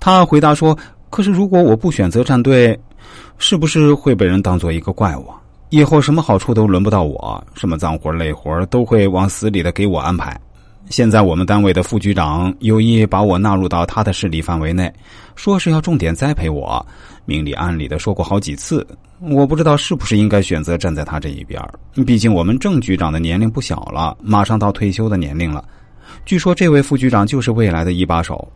他回答说：“可是如果我不选择站队，是不是会被人当做一个怪物？以后什么好处都轮不到我，什么脏活累活都会往死里的给我安排。现在我们单位的副局长有意把我纳入到他的势力范围内，说是要重点栽培我，明里暗里的说过好几次。我不知道是不是应该选择站在他这一边，毕竟我们郑局长的年龄不小了，马上到退休的年龄了。据说这位副局长就是未来的一把手。”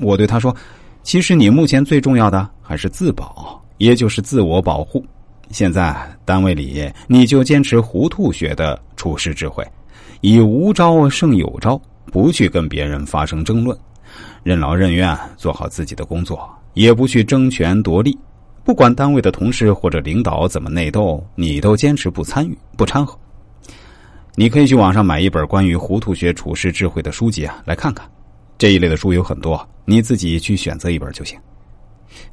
我对他说：“其实你目前最重要的还是自保，也就是自我保护。现在单位里你就坚持糊涂学的处世智慧，以无招胜有招，不去跟别人发生争论，任劳任怨做好自己的工作，也不去争权夺利。不管单位的同事或者领导怎么内斗，你都坚持不参与、不掺和。你可以去网上买一本关于糊涂学处世智慧的书籍啊，来看看。”这一类的书有很多，你自己去选择一本就行。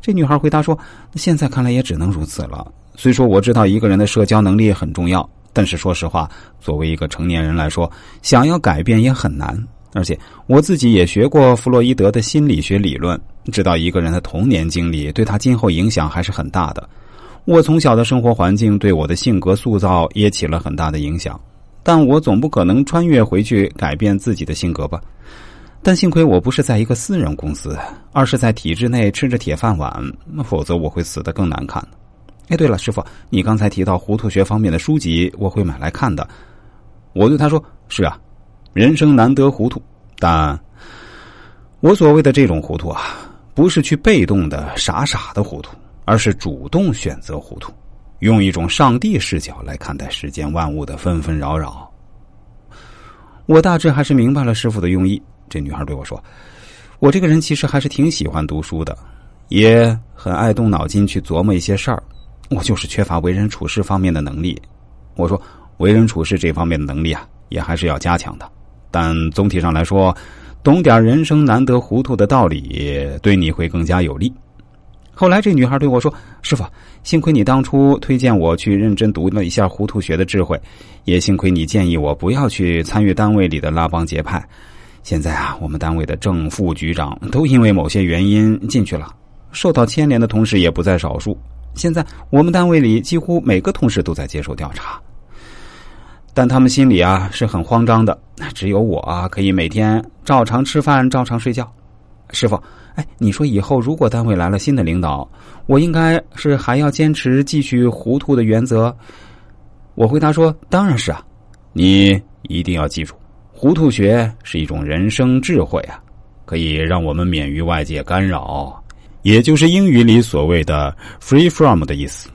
这女孩回答说：“现在看来也只能如此了。虽说我知道一个人的社交能力很重要，但是说实话，作为一个成年人来说，想要改变也很难。而且我自己也学过弗洛伊德的心理学理论，知道一个人的童年经历对他今后影响还是很大的。我从小的生活环境对我的性格塑造也起了很大的影响，但我总不可能穿越回去改变自己的性格吧。”但幸亏我不是在一个私人公司，而是在体制内吃着铁饭碗，否则我会死得更难看。哎，对了，师傅，你刚才提到糊涂学方面的书籍，我会买来看的。我对他说：“是啊，人生难得糊涂，但我所谓的这种糊涂啊，不是去被动的傻傻的糊涂，而是主动选择糊涂，用一种上帝视角来看待世间万物的纷纷扰扰。”我大致还是明白了师傅的用意。这女孩对我说：“我这个人其实还是挺喜欢读书的，也很爱动脑筋去琢磨一些事儿。我就是缺乏为人处事方面的能力。”我说：“为人处事这方面的能力啊，也还是要加强的。但总体上来说，懂点人生难得糊涂的道理，对你会更加有利。”后来，这女孩对我说：“师傅，幸亏你当初推荐我去认真读了一下糊涂学的智慧，也幸亏你建议我不要去参与单位里的拉帮结派。”现在啊，我们单位的正副局长都因为某些原因进去了，受到牵连的同事也不在少数。现在我们单位里几乎每个同事都在接受调查，但他们心里啊是很慌张的。只有我啊可以每天照常吃饭、照常睡觉。师傅，哎，你说以后如果单位来了新的领导，我应该是还要坚持继续糊涂的原则？我回答说：当然是啊，你一定要记住。糊涂学是一种人生智慧啊，可以让我们免于外界干扰，也就是英语里所谓的 “free from” 的意思。